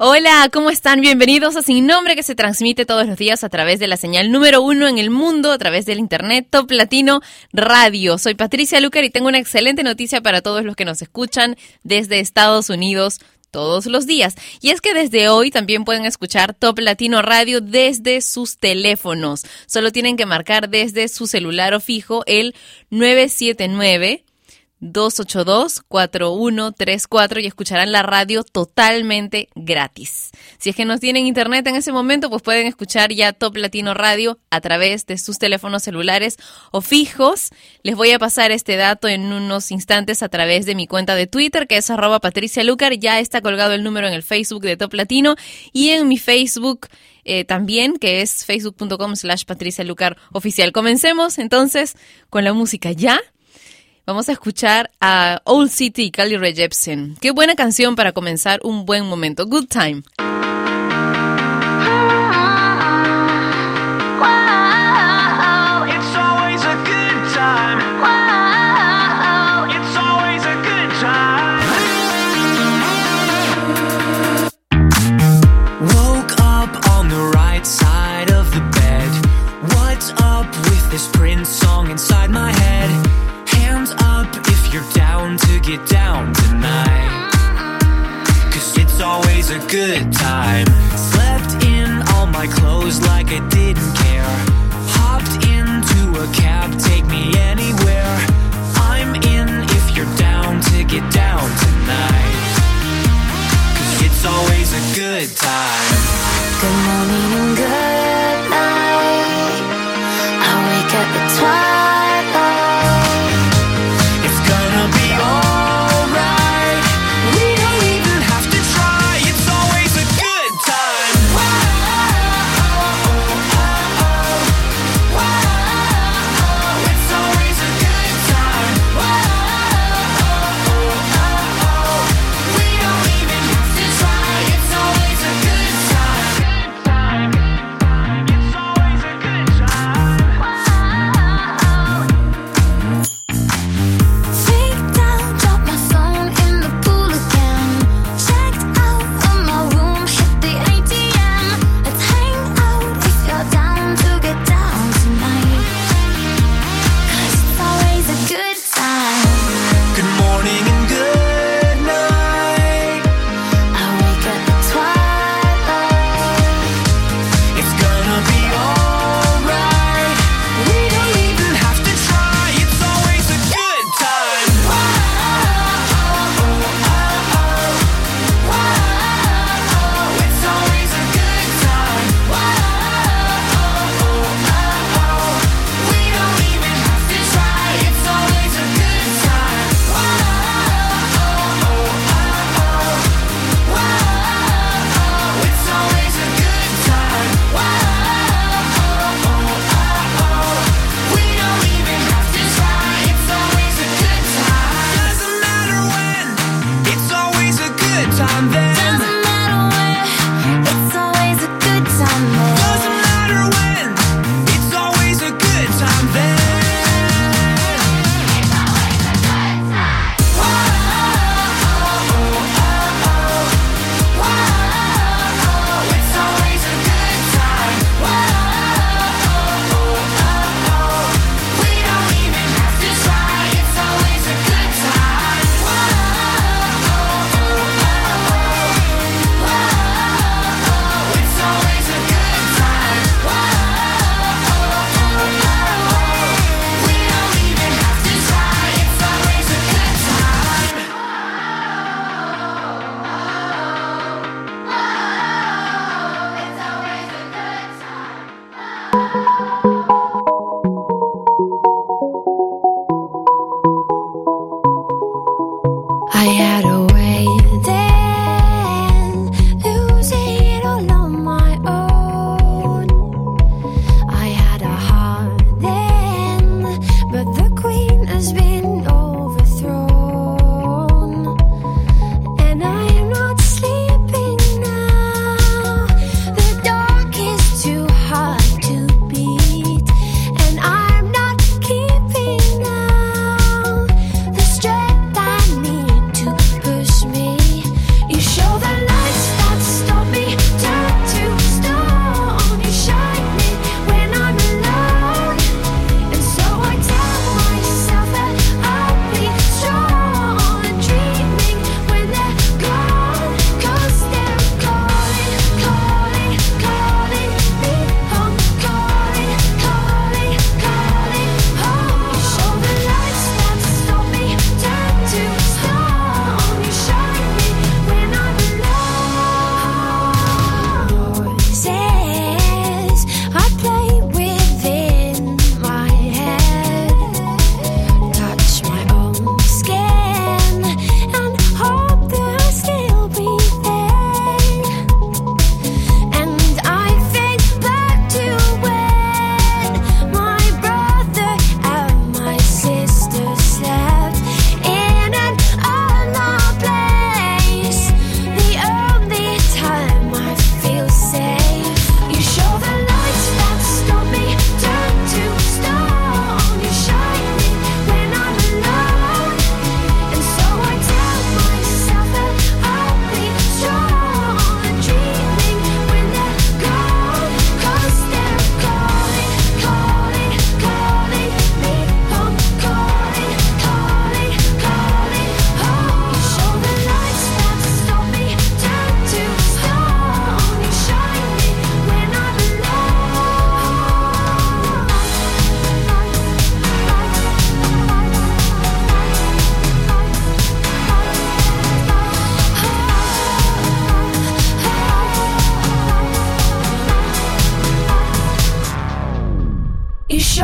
Hola, ¿cómo están? Bienvenidos a Sin Nombre que se transmite todos los días a través de la señal número uno en el mundo, a través del internet Top Latino Radio. Soy Patricia Lucar y tengo una excelente noticia para todos los que nos escuchan desde Estados Unidos todos los días. Y es que desde hoy también pueden escuchar Top Latino Radio desde sus teléfonos. Solo tienen que marcar desde su celular o fijo el 979 282-4134 y escucharán la radio totalmente gratis. Si es que no tienen internet en ese momento, pues pueden escuchar ya Top Latino Radio a través de sus teléfonos celulares o fijos. Les voy a pasar este dato en unos instantes a través de mi cuenta de Twitter, que es arroba Patricia Lucar. Ya está colgado el número en el Facebook de Top Latino y en mi Facebook eh, también, que es facebook.com slash Patricia Lucar oficial. Comencemos entonces con la música ya. Vamos a escuchar a Old City Carly Rae Jepsen. Qué buena canción para comenzar un buen momento. Good time.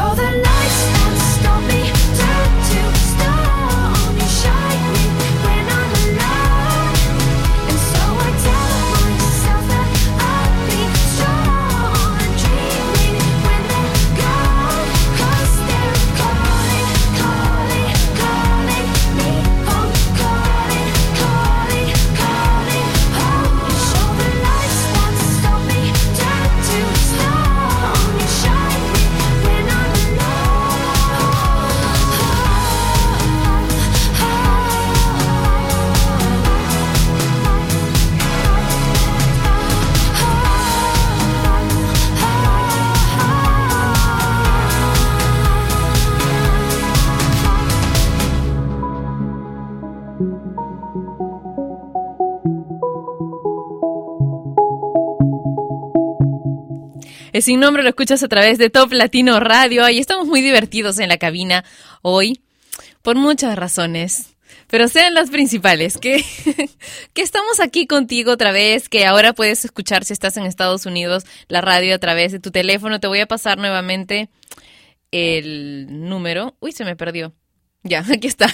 You show sin nombre lo escuchas a través de Top Latino Radio y estamos muy divertidos en la cabina hoy por muchas razones. Pero sean las principales, que, que estamos aquí contigo otra vez, que ahora puedes escuchar si estás en Estados Unidos la radio a través de tu teléfono. Te voy a pasar nuevamente el número. Uy, se me perdió. Ya, aquí está.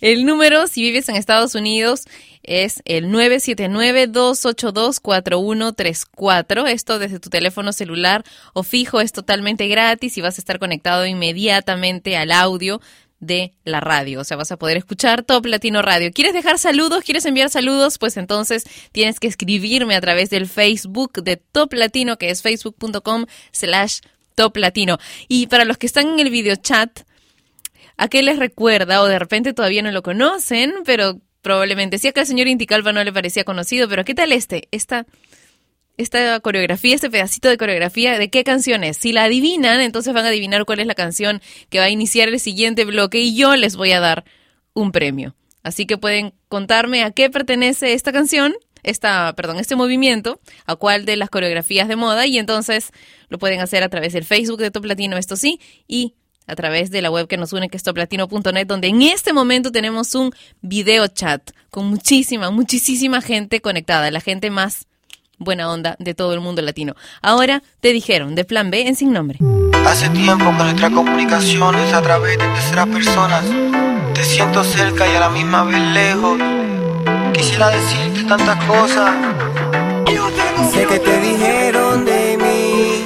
El número, si vives en Estados Unidos, es el 979-282-4134. Esto desde tu teléfono celular o fijo es totalmente gratis y vas a estar conectado inmediatamente al audio de la radio. O sea, vas a poder escuchar Top Latino Radio. ¿Quieres dejar saludos? ¿Quieres enviar saludos? Pues entonces tienes que escribirme a través del Facebook de Top Latino, que es facebook.com slash Top Latino. Y para los que están en el video chat, ¿A qué les recuerda? O de repente todavía no lo conocen, pero probablemente sí. Acá al señor Inticalva no le parecía conocido, pero ¿qué tal este? Esta, esta coreografía, este pedacito de coreografía, ¿de qué canción es? Si la adivinan, entonces van a adivinar cuál es la canción que va a iniciar el siguiente bloque y yo les voy a dar un premio. Así que pueden contarme a qué pertenece esta canción, esta, perdón, este movimiento, a cuál de las coreografías de moda, y entonces lo pueden hacer a través del Facebook de Top Latino, esto sí, y a través de la web que nos une, que es toplatino.net, donde en este momento tenemos un video chat con muchísima, muchísima gente conectada, la gente más buena onda de todo el mundo latino. Ahora te dijeron de Plan B en Sin Nombre. Hace tiempo que nuestra comunicación es a través de terceras personas. Te siento cerca y a la misma vez lejos. Quisiera decirte tantas cosas. Sé que te dijeron de mí,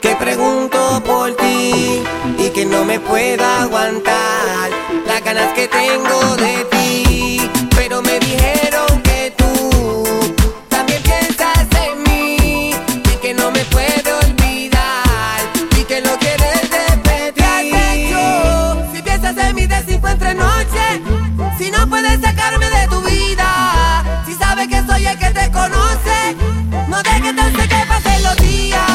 que pregunto por ti y que no me pueda aguantar las ganas que tengo de ti. Pero me dijeron que tú también piensas en mí y que no me puedo olvidar y que lo quieres repetir. ¿Qué has hecho? Si piensas en mí de cinco entre noche, si no puedes sacarme de tu vida, si sabes que soy el que te conoce, no dejes entonces que pasen los días.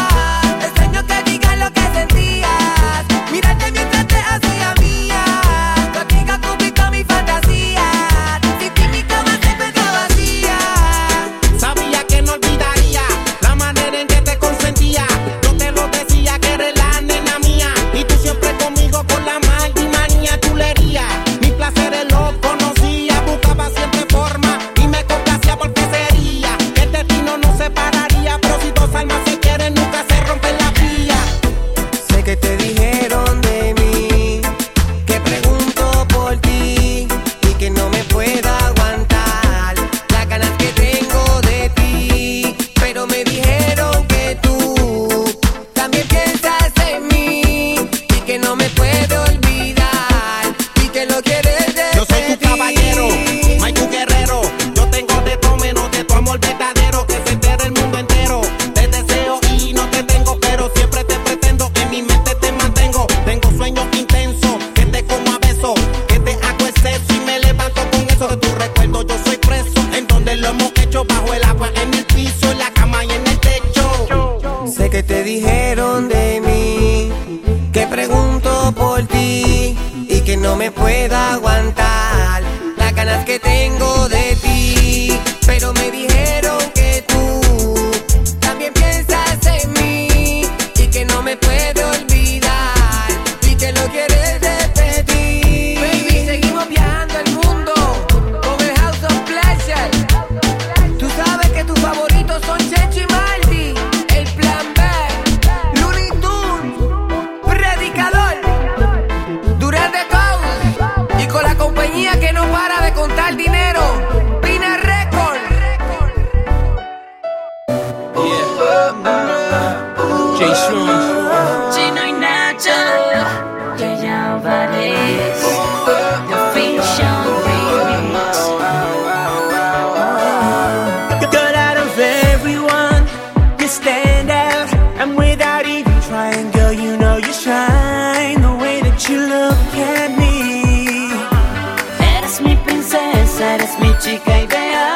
Eres mi chica ideal.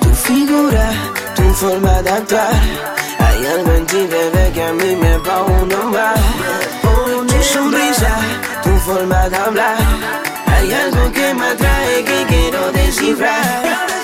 Tu figura, tu forma de actuar. Hay algo en ti, bebé, que a mí me va a más. Tu sonrisa, tu forma de hablar. Hay algo que me atrae que quiero descifrar.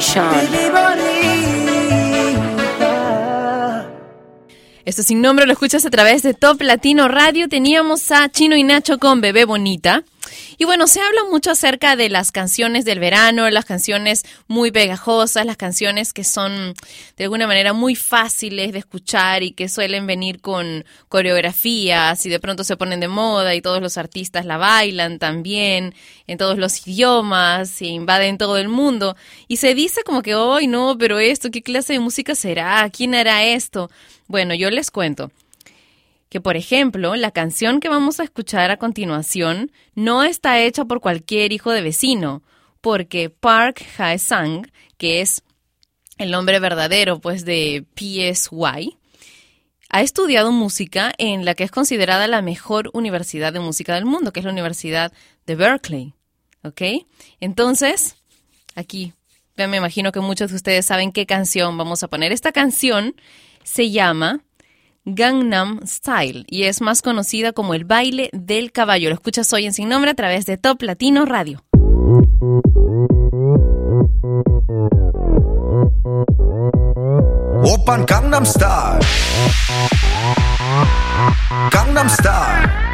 Sean. Esto sin nombre lo escuchas a través de Top Latino Radio. Teníamos a Chino y Nacho con Bebé Bonita. Y bueno, se habla mucho acerca de las canciones del verano, las canciones muy pegajosas, las canciones que son de alguna manera muy fáciles de escuchar y que suelen venir con coreografías y de pronto se ponen de moda y todos los artistas la bailan también en todos los idiomas e invaden todo el mundo. Y se dice como que, hoy no, pero esto, ¿qué clase de música será? ¿Quién hará esto? Bueno, yo les cuento que, por ejemplo, la canción que vamos a escuchar a continuación no está hecha por cualquier hijo de vecino, porque Park Hae-sang, que es el nombre verdadero pues de PSY, ha estudiado música en la que es considerada la mejor universidad de música del mundo, que es la Universidad de Berkeley. ¿Ok? Entonces, aquí, ya me imagino que muchos de ustedes saben qué canción vamos a poner. Esta canción se llama Gangnam Style y es más conocida como el baile del caballo. Lo escuchas hoy en Sin Nombre a través de Top Latino Radio. 오빤 강남 스타일 강남 스타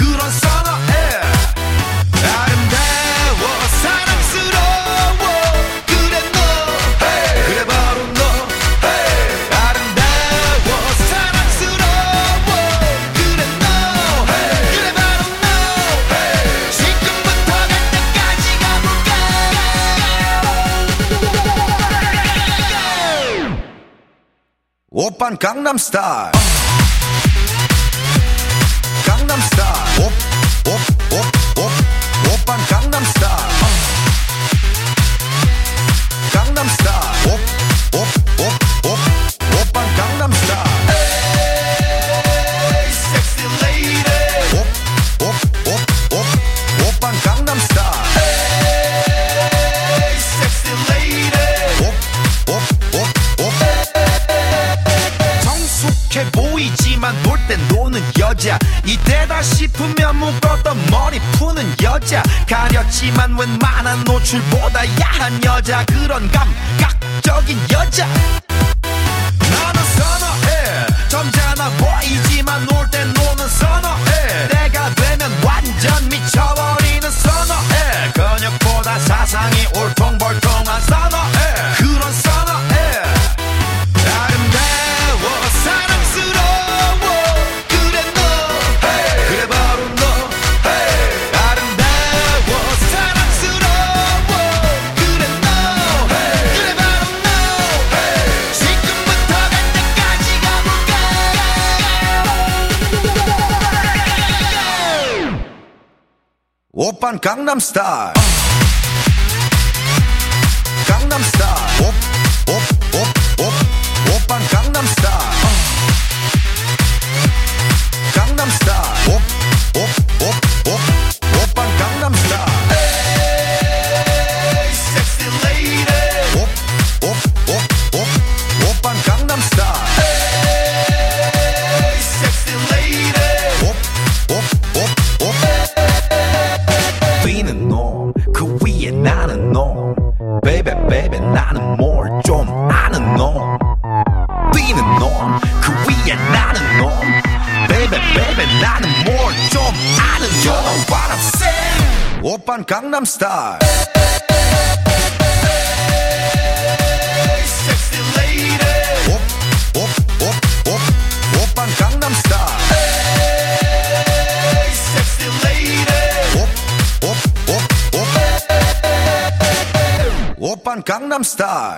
오빤 강남스타일 star. 그 위에 나는 놈 베이베 베이베 나는 뭘 좀 아는 놈 You know what I'm saying 오빤 강남스타일 오빤 강남스타일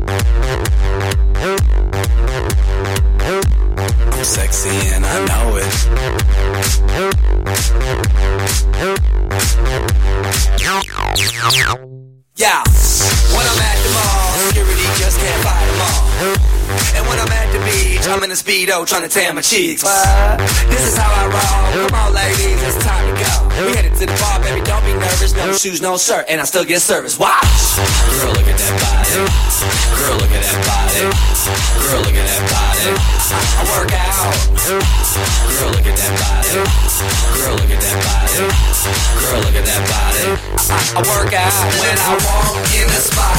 Sexy and I know it. Yeah, when I'm at the mall, security just can't fight on. And when I'm at the beach, I'm in a speedo trying to tan my cheeks. What? This is how I roll. Come on, ladies, it's time to go. We headed to the bar, No shoes, no shirt, and I still get service. Watch. Girl, look at that body. Girl, look at that body. Girl, look at that body. I work out. Girl, look at that body. Girl, look at that body. Girl, look at that body. I work out when I walk in the spot.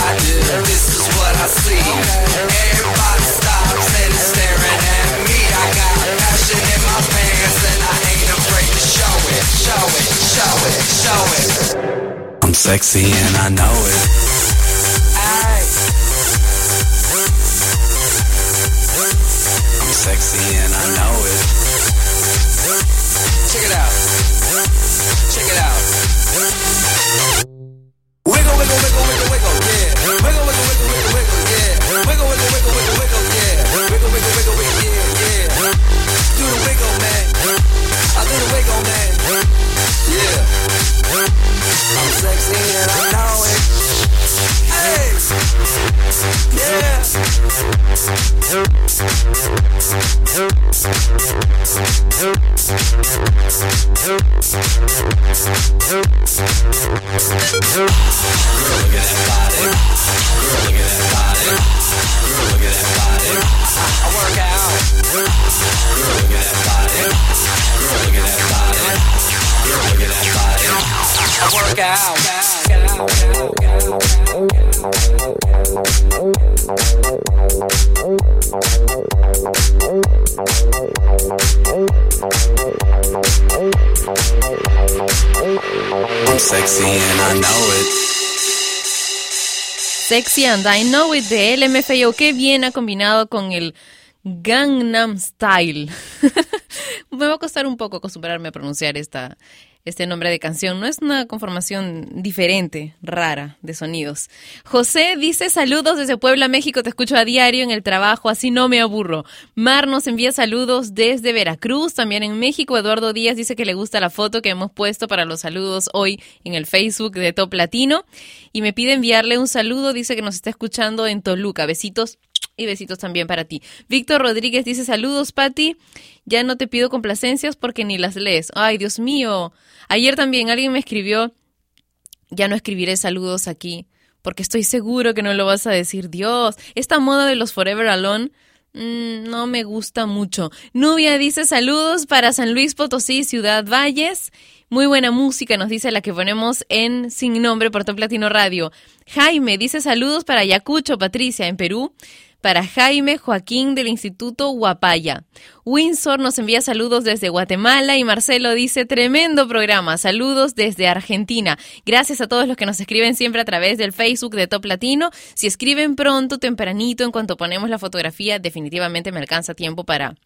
This is what I see. Everybody stops and is staring at me. I got passion in my pants and I ain't I'm sexy and I know it. I'm sexy and I know it. Check it out. Check it out. Wiggle, wiggle, wiggle, wiggle, wiggle, yeah. Wiggle, wiggle, wiggle, wiggle, wiggle, yeah. Wiggle, wiggle, wiggle, wiggle, wiggle, yeah. Wiggle, wiggle, wiggle, wiggle, yeah, yeah. Do the wiggle, Yeah. I'm sexy and I know it. Hey. Yeah. Girl, look at that body. Girl, look at that body. Girl, look at that body. I work out. Girl, look at that body. Girl, look at that body. Girl, look at that body. I'm sexy and I know it. Sexy and I Know It de LMFAO. Qué bien ha combinado con el Gangnam Style. Me va a costar un poco acostumbrarme a pronunciar esta, este nombre de canción. No es una conformación diferente, rara de sonidos. José dice saludos desde Puebla, México. Te escucho a diario en el trabajo, así no me aburro. Mar nos envía saludos desde Veracruz, también en México. Eduardo Díaz dice que le gusta la foto que hemos puesto para los saludos hoy en el Facebook de Top Latino. Y me pide enviarle un saludo. Dice que nos está escuchando en Toluca. Besitos y besitos también para ti. Víctor Rodríguez dice saludos, Patti. Ya no te pido complacencias porque ni las lees. Ay, Dios mío. Ayer también alguien me escribió, ya no escribiré saludos aquí porque estoy seguro que no lo vas a decir. Dios, esta moda de los Forever Alone mm, no me gusta mucho. Nubia dice saludos para San Luis Potosí, Ciudad Valles. Muy buena música, nos dice la que ponemos en Sin Nombre por Top Latino Radio. Jaime dice saludos para Ayacucho, Patricia, en Perú para Jaime Joaquín del Instituto Guapaya. Windsor nos envía saludos desde Guatemala y Marcelo dice tremendo programa. Saludos desde Argentina. Gracias a todos los que nos escriben siempre a través del Facebook de Top Latino. Si escriben pronto, tempranito, en cuanto ponemos la fotografía, definitivamente me alcanza tiempo para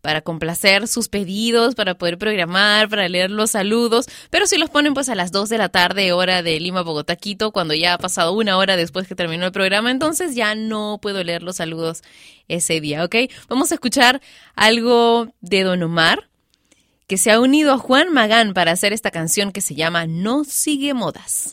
para complacer sus pedidos, para poder programar, para leer los saludos, pero si los ponen pues a las 2 de la tarde, hora de Lima, Bogotá, Quito, cuando ya ha pasado una hora después que terminó el programa, entonces ya no puedo leer los saludos ese día, ¿ok? Vamos a escuchar algo de Don Omar, que se ha unido a Juan Magán para hacer esta canción que se llama No sigue modas.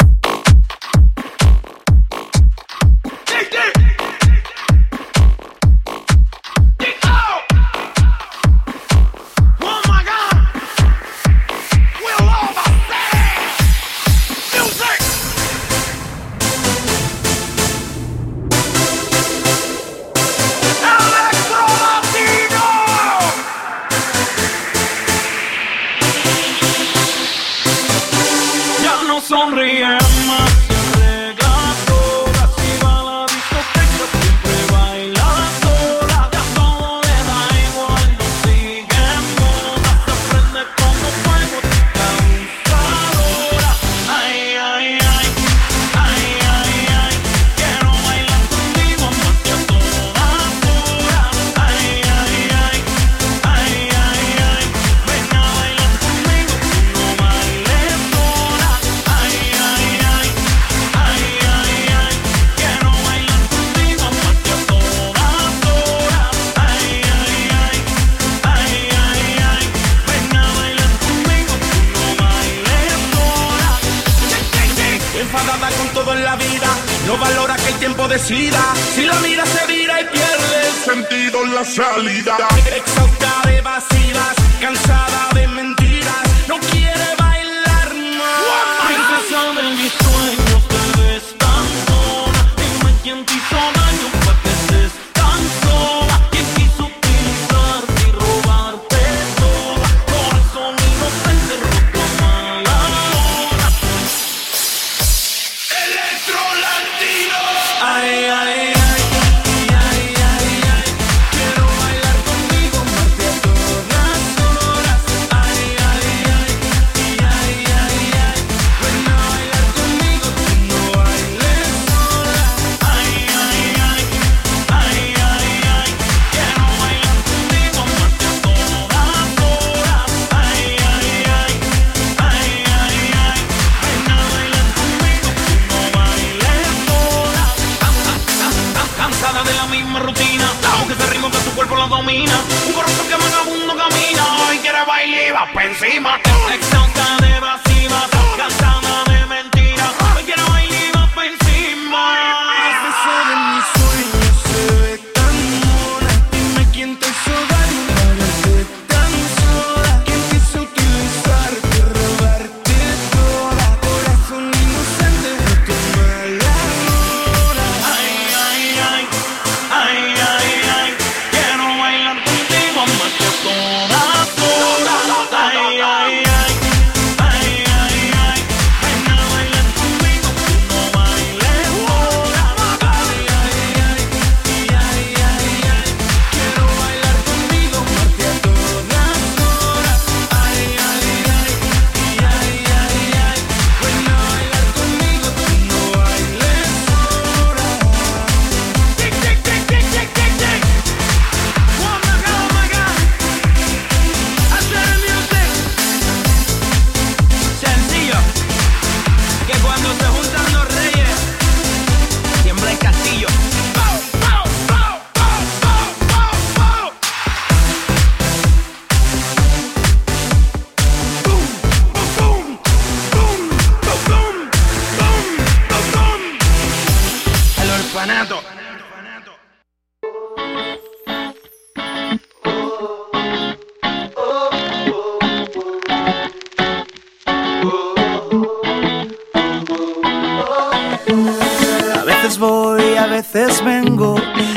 veces vengo,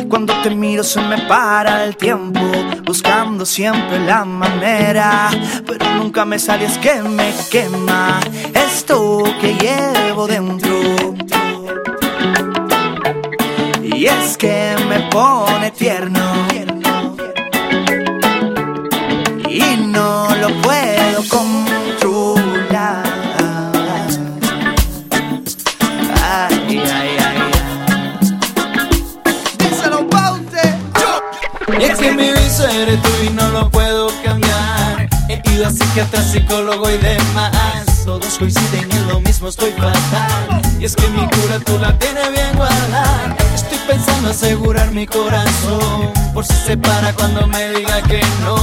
cuando te miro se me para el tiempo, buscando siempre la manera, pero nunca me sale, es que me quema esto que llevo dentro. Y es que me pone tierno y no lo puedo comer. eres tú y no lo puedo cambiar. He ido a psiquiatra, psicólogo y demás. Todos coinciden en lo mismo, estoy fatal. Y es que mi cura tú la tienes bien guardada. Estoy pensando asegurar mi corazón. Por si se para cuando me diga que no.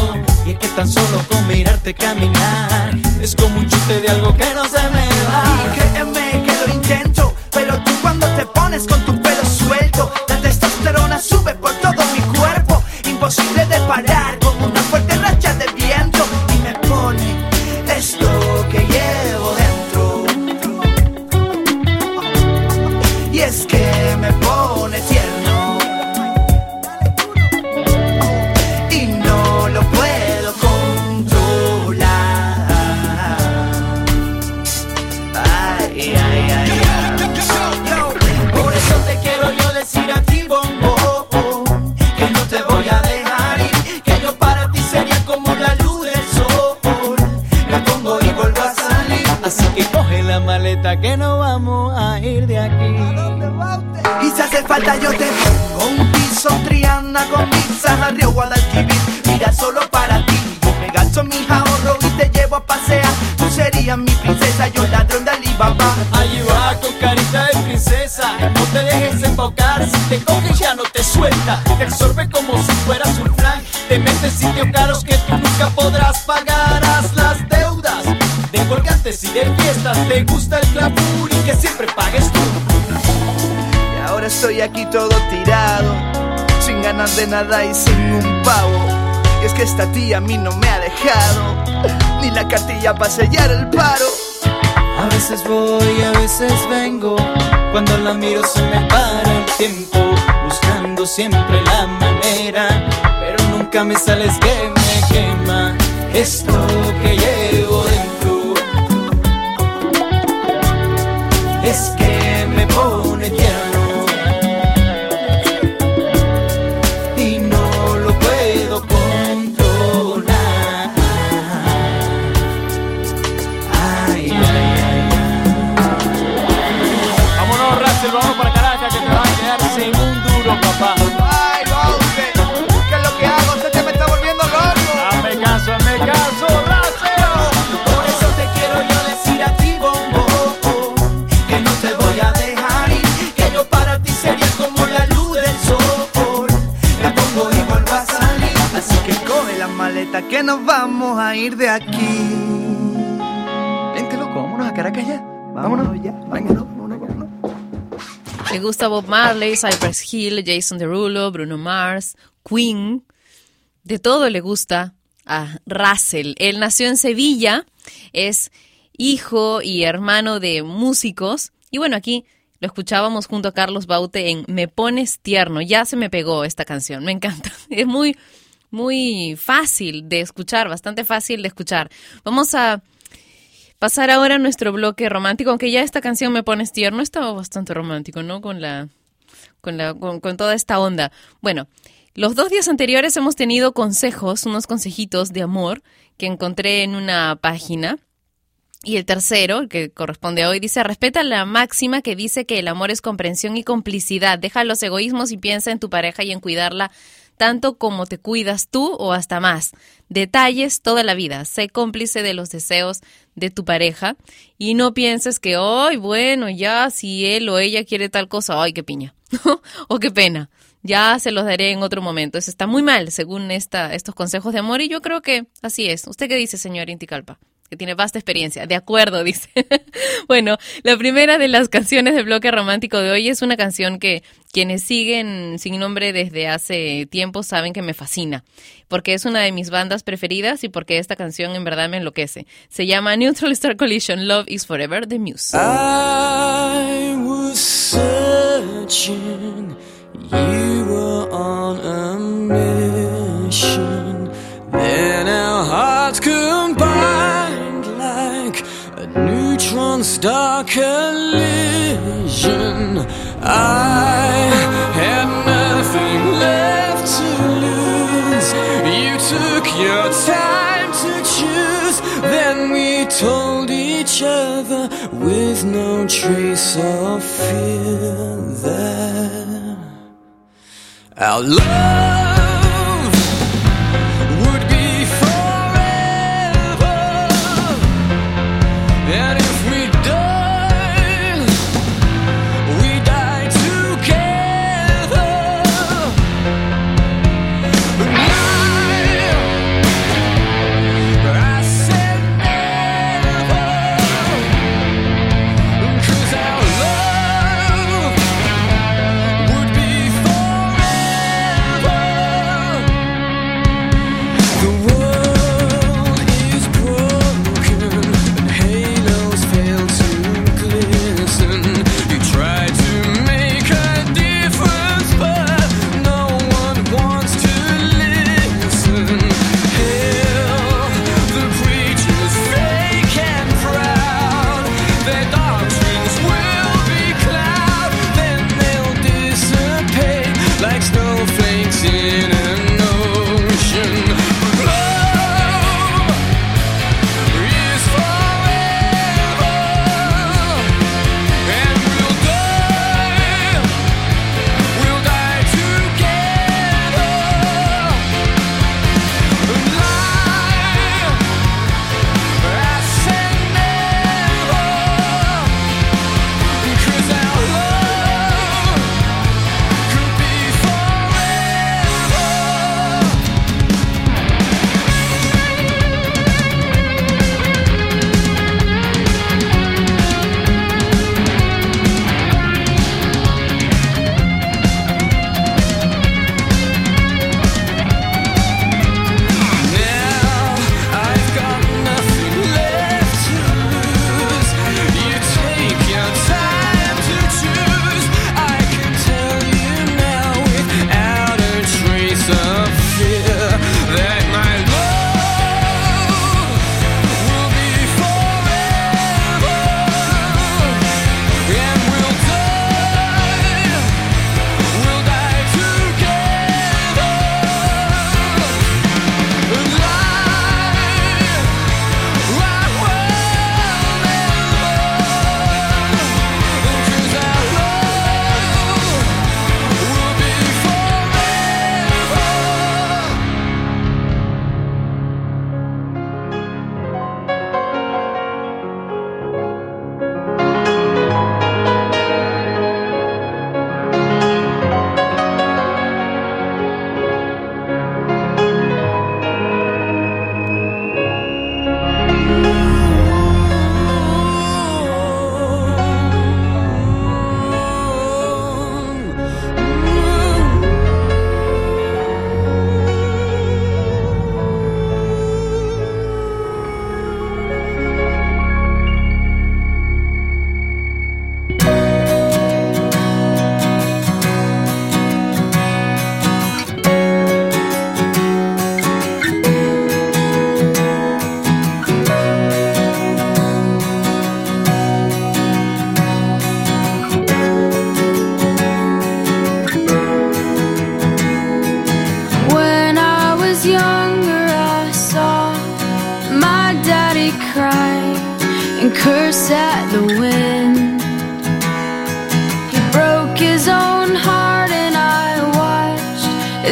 Y es que tan solo con mirarte caminar es como un chute de algo que no se me va. cuenta que no vamos a ir de aquí. ¿A dónde va usted? Y si hace falta yo te pongo un piso, Triana con pizza, Río Guadalquivir. Mira solo para ti, yo me gasto mis ahorros y te llevo a pasear. Tú serías mi princesa, yo ladrón de Alibaba. Allí va con carita de princesa, no te dejes embaucar. Si te coge ya no te suelta, te absorbe como si fueras un flan. Te mete en sitios caros que tú nunca podrás pagar. De fiestas te gusta el clavur y que siempre pagues tú. Y ahora estoy aquí todo tirado, sin ganas de nada y sin un pavo. Y es que esta tía a mí no me ha dejado, ni la cartilla para sellar el paro. A veces voy, a veces vengo. Cuando la miro se me para el tiempo. Buscando siempre la manera. Pero nunca me sales que me quema. Esto que llevo dentro. Es que nos vamos a ir de aquí. Vente, loco, vámonos a Caracas ya. Vámonos, ya. Vámonos, vámonos, vámonos. Le gusta Bob Marley, Cypress Hill, Jason Derulo, Bruno Mars, Queen. De todo le gusta a Russell. Él nació en Sevilla, es hijo y hermano de músicos. Y bueno, aquí lo escuchábamos junto a Carlos Baute en Me Pones Tierno. Ya se me pegó esta canción, me encanta. Es muy, muy fácil de escuchar, bastante fácil de escuchar. Vamos a pasar ahora a nuestro bloque romántico, aunque ya esta canción me pones tierno, estaba bastante romántico, ¿no? Con la, con la, con, con toda esta onda. Bueno, los dos días anteriores hemos tenido consejos, unos consejitos de amor que encontré en una página. Y el tercero, que corresponde a hoy, dice, respeta la máxima que dice que el amor es comprensión y complicidad. Deja los egoísmos y piensa en tu pareja y en cuidarla tanto como te cuidas tú o hasta más. Detalles toda la vida. Sé cómplice de los deseos de tu pareja y no pienses que, ay, bueno, ya si él o ella quiere tal cosa, ay, qué piña. o qué pena. Ya se los daré en otro momento. Eso está muy mal, según esta, estos consejos de amor, y yo creo que así es. ¿Usted qué dice, señor Inticalpa? Tiene vasta experiencia. De acuerdo, dice. bueno, la primera de las canciones del bloque romántico de hoy es una canción que quienes siguen sin nombre desde hace tiempo saben que me fascina, porque es una de mis bandas preferidas y porque esta canción en verdad me enloquece. Se llama Neutral Star Collision, Love is Forever, The Muse. I was searching, you were on a mission. Then our hearts combined star collision. I had nothing left to lose. You took your time to choose. Then we told each other with no trace of fear that our love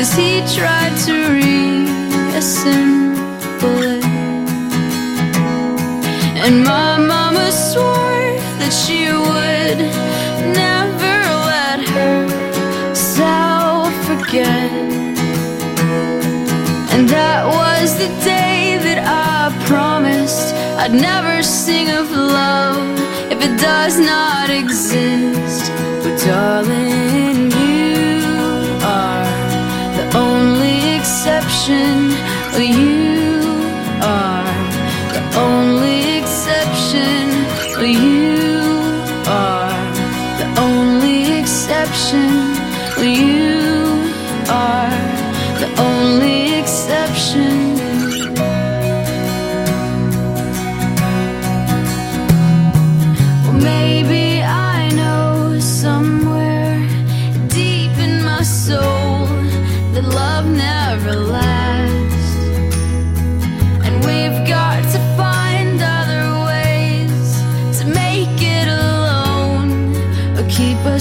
as he tried to reassemble it. And my mama swore that she would never let herself forget. And that was the day that I promised I'd never sing of love if it does not exist. But darling, only exception. You are the only exception. You are the only exception. You are the only exception.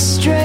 Straight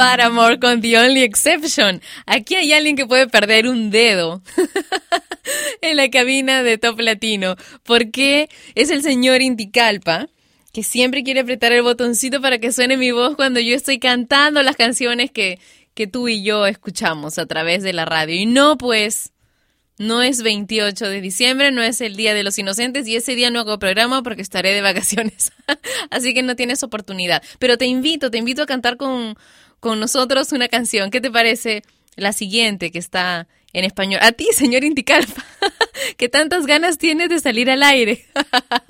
Paramore con The Only Exception. Aquí hay alguien que puede perder un dedo en la cabina de Top Latino, porque es el señor Inticalpa que siempre quiere apretar el botoncito para que suene mi voz cuando yo estoy cantando las canciones que, que tú y yo escuchamos a través de la radio. Y no, pues, no es 28 de diciembre, no es el Día de los Inocentes y ese día no hago programa porque estaré de vacaciones. Así que no tienes oportunidad. Pero te invito, te invito a cantar con, con nosotros una canción. ¿Qué te parece la siguiente que está en español? A ti, señor Inticalpa, que tantas ganas tienes de salir al aire.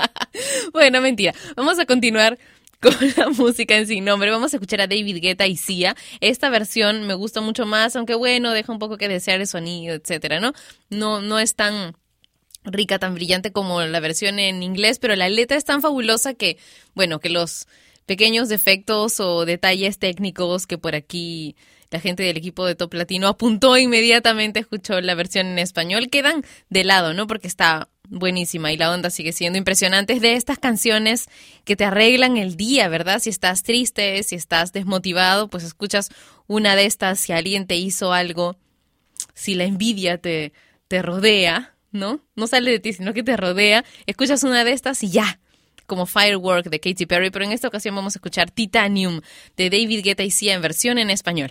bueno, mentira. Vamos a continuar con la música en sin nombre. Vamos a escuchar a David Guetta y Sia. Esta versión me gusta mucho más, aunque bueno, deja un poco que desear el sonido, etcétera, ¿no? No, no es tan rica, tan brillante como la versión en inglés, pero la letra es tan fabulosa que, bueno, que los pequeños defectos o detalles técnicos que por aquí la gente del equipo de Top Latino apuntó inmediatamente, escuchó la versión en español. Quedan de lado, ¿no? Porque está buenísima y la onda sigue siendo impresionante. Es de estas canciones que te arreglan el día, ¿verdad? Si estás triste, si estás desmotivado, pues escuchas una de estas. Si alguien te hizo algo, si la envidia te, te rodea, ¿no? No sale de ti, sino que te rodea. Escuchas una de estas y ya como Firework de Katy Perry, pero en esta ocasión vamos a escuchar Titanium de David Guetta y Sia en versión en español.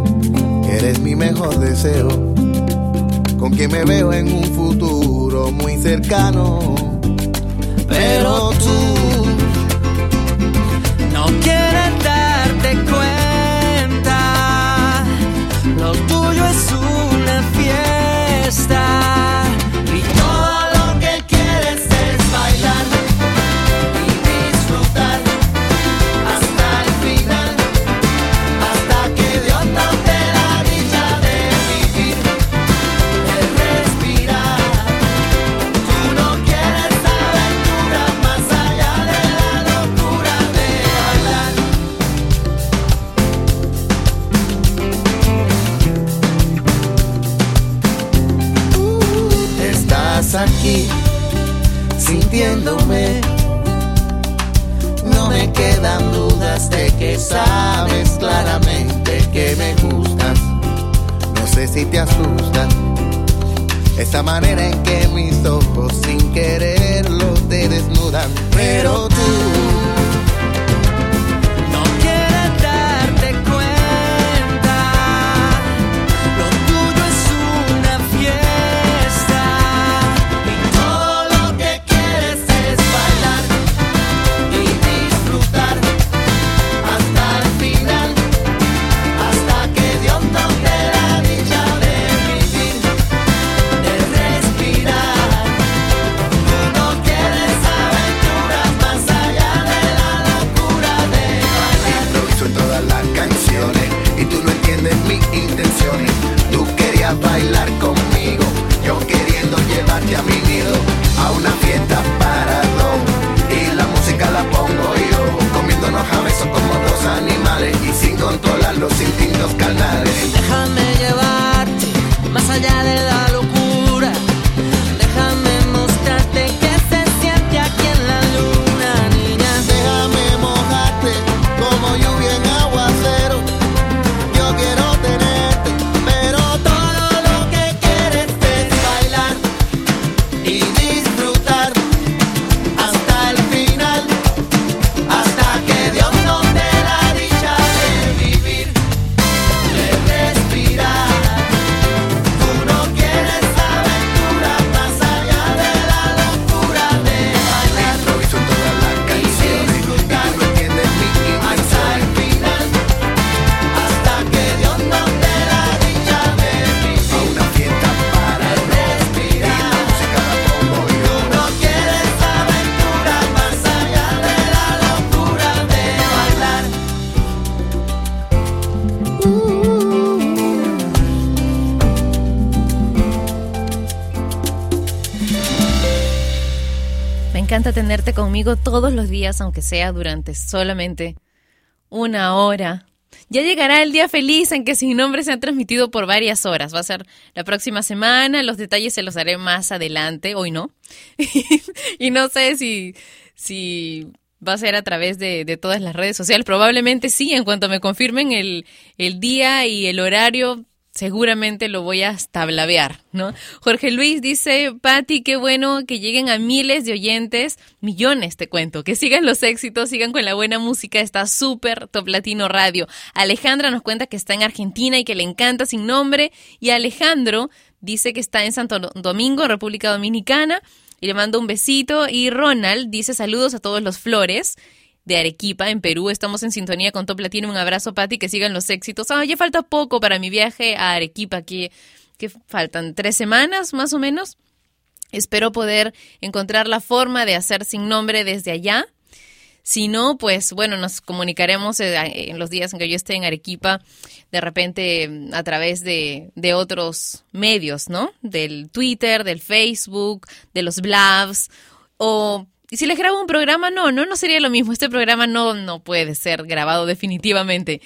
Eres mi mejor deseo, con quien me veo en un futuro muy cercano. Pero tú No quieres darte cuenta, lo tuyo es una fiesta. Manera en que Encanta tenerte conmigo todos los días, aunque sea durante solamente una hora. Ya llegará el día feliz en que Sin Nombre se han transmitido por varias horas. Va a ser la próxima semana. Los detalles se los haré más adelante. Hoy no. y no sé si, si va a ser a través de, de todas las redes sociales. Probablemente sí. En cuanto me confirmen el, el día y el horario, seguramente lo voy a tablavear, ¿no? Jorge Luis dice, Patti, qué bueno que lleguen a miles de oyentes, millones te cuento, que sigan los éxitos, sigan con la buena música, está súper Top Latino Radio. Alejandra nos cuenta que está en Argentina y que le encanta sin nombre, y Alejandro dice que está en Santo Domingo, República Dominicana, y le mando un besito, y Ronald dice saludos a todos los flores, de Arequipa, en Perú. Estamos en sintonía con Top Latino. Un abrazo, Pati, que sigan los éxitos. Ah, ya falta poco para mi viaje a Arequipa, que, que faltan tres semanas más o menos. Espero poder encontrar la forma de hacer sin nombre desde allá. Si no, pues bueno, nos comunicaremos eh, en los días en que yo esté en Arequipa, de repente a través de, de otros medios, ¿no? Del Twitter, del Facebook, de los blogs, o y si les grabo un programa, no, no, no sería lo mismo. Este programa no, no puede ser grabado definitivamente.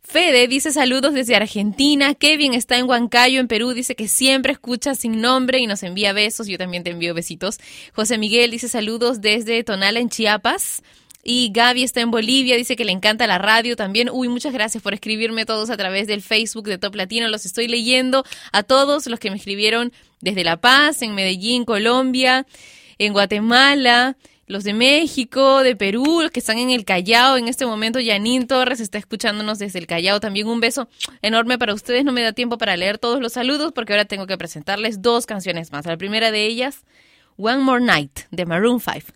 Fede dice saludos desde Argentina. Kevin está en Huancayo, en Perú. Dice que siempre escucha sin nombre y nos envía besos. Yo también te envío besitos. José Miguel dice saludos desde Tonala, en Chiapas. Y Gaby está en Bolivia, dice que le encanta la radio también. Uy, muchas gracias por escribirme todos a través del Facebook de Top Latino. Los estoy leyendo a todos los que me escribieron desde La Paz, en Medellín, Colombia, en Guatemala, los de México, de Perú, los que están en el Callao. En este momento, Yanin Torres está escuchándonos desde el Callao. También un beso enorme para ustedes. No me da tiempo para leer todos los saludos porque ahora tengo que presentarles dos canciones más. La primera de ellas, One More Night, de Maroon 5.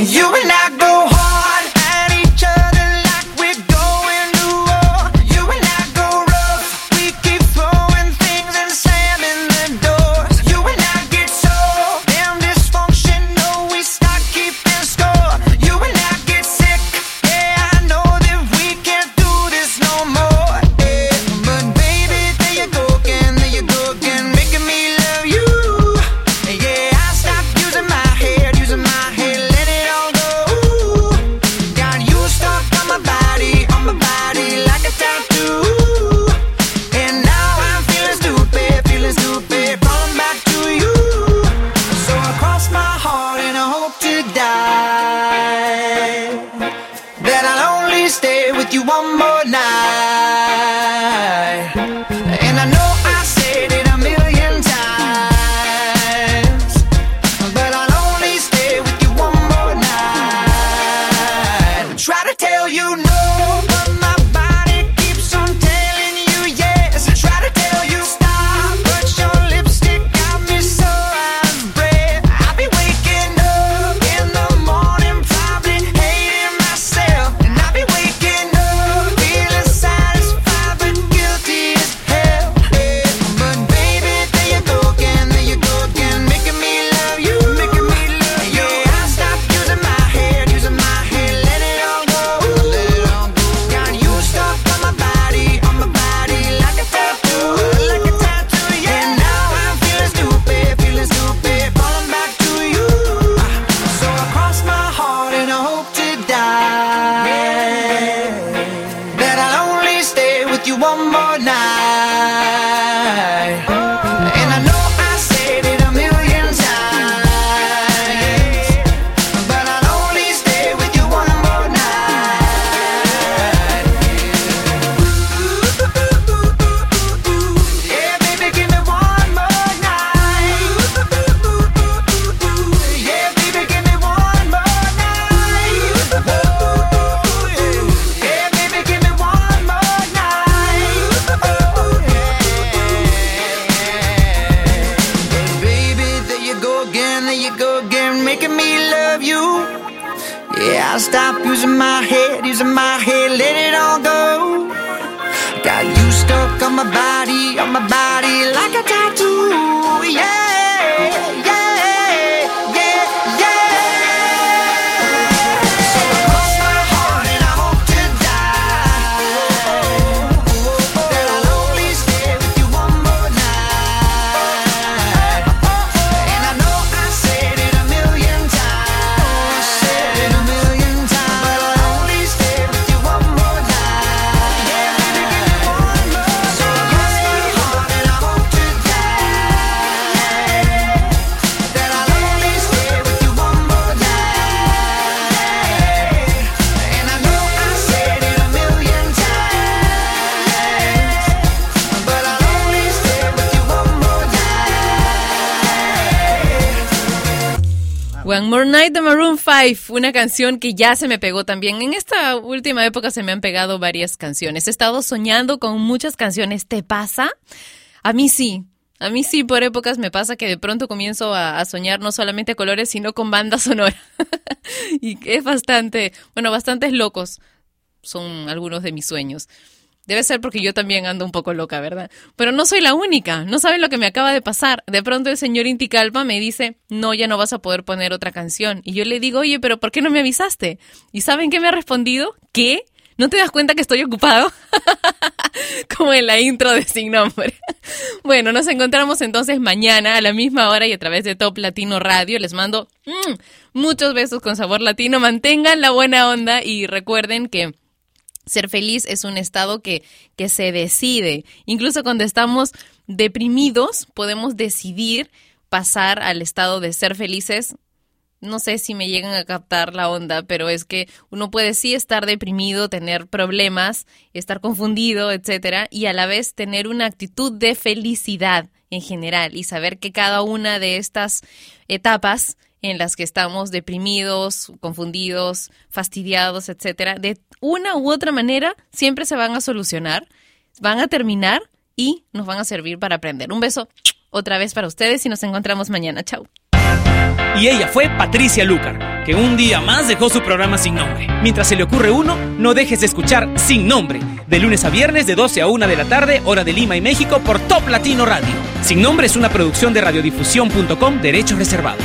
You and I More Night de Maroon 5, una canción que ya se me pegó también. En esta última época se me han pegado varias canciones. He estado soñando con muchas canciones. ¿Te pasa? A mí sí. A mí sí, por épocas me pasa que de pronto comienzo a, soñar no solamente colores, sino con banda sonora. y es bastante, bueno, bastantes locos son algunos de mis sueños. Debe ser porque yo también ando un poco loca, ¿verdad? Pero no soy la única. No saben lo que me acaba de pasar. De pronto el señor Inticalpa me dice, no, ya no vas a poder poner otra canción. Y yo le digo, oye, pero ¿por qué no me avisaste? ¿Y saben qué me ha respondido? ¿Qué? ¿No te das cuenta que estoy ocupado? Como en la intro de Sin Nombre. Bueno, nos encontramos entonces mañana a la misma hora y a través de Top Latino Radio. Les mando mm, muchos besos con sabor latino. Mantengan la buena onda y recuerden que ser feliz es un estado que, que se decide. Incluso cuando estamos deprimidos, podemos decidir pasar al estado de ser felices no sé si me llegan a captar la onda, pero es que uno puede sí estar deprimido, tener problemas, estar confundido, etcétera, y a la vez tener una actitud de felicidad en general y saber que cada una de estas etapas en las que estamos deprimidos, confundidos, fastidiados, etcétera, de una u otra manera siempre se van a solucionar, van a terminar y nos van a servir para aprender. Un beso otra vez para ustedes y nos encontramos mañana. Chao. Y ella fue Patricia Lucar, que un día más dejó su programa sin nombre. Mientras se le ocurre uno, no dejes de escuchar Sin Nombre, de lunes a viernes de 12 a 1 de la tarde, hora de Lima y México, por Top Latino Radio. Sin Nombre es una producción de radiodifusión.com, derechos reservados.